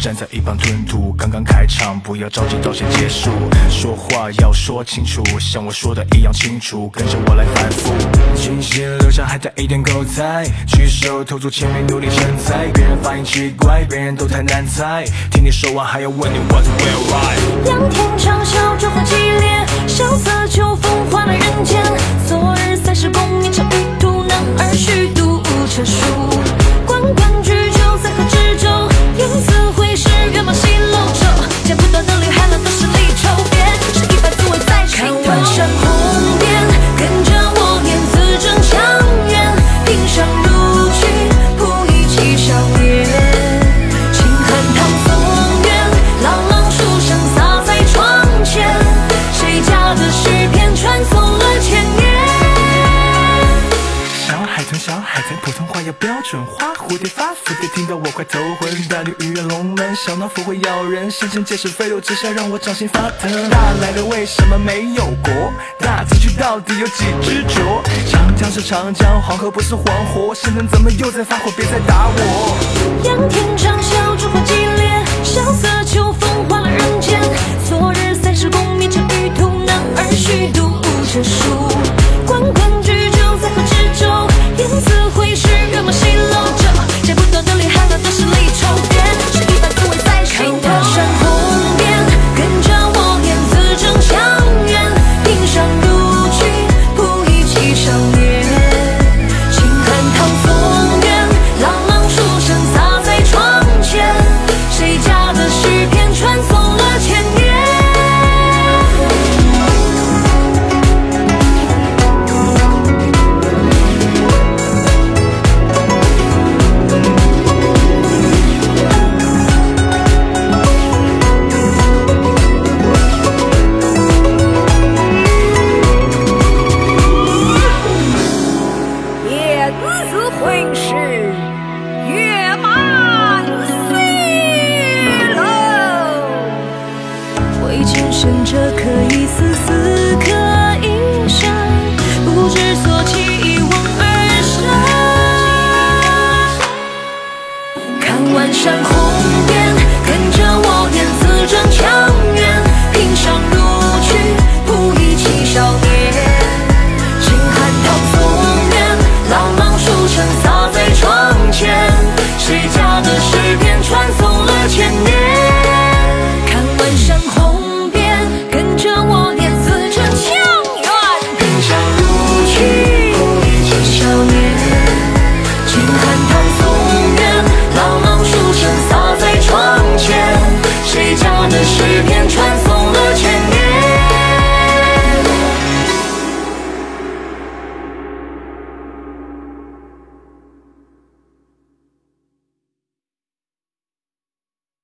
站在一旁吞吐。刚刚开场，不要着急到先结束。说话要说清楚，像我说的一样清楚，跟着我来反复。清晰留下还带一点口才，举手投足前面努力成才。别人发音奇怪，别人都太难猜。听你说完还要问你 What will right？仰天长啸，壮怀激烈，萧瑟秋风换了人间。昨日三十功名尘与土，男儿虚度无车书。关关从，小海豚，普通话要标准花。蝴蝶发蝴蝶，听到我快头昏。大鱼鱼跃龙门，小脑斧会咬人。神仙解释飞流直下，让我掌心发疼。大来的为什么没有国？大崎岖到底有几只脚？长江是长江，黄河不是黄河。现在怎么又在发火？别再打我！仰天长啸，烛火可一思思刻一山不知所起一往而深看晚山红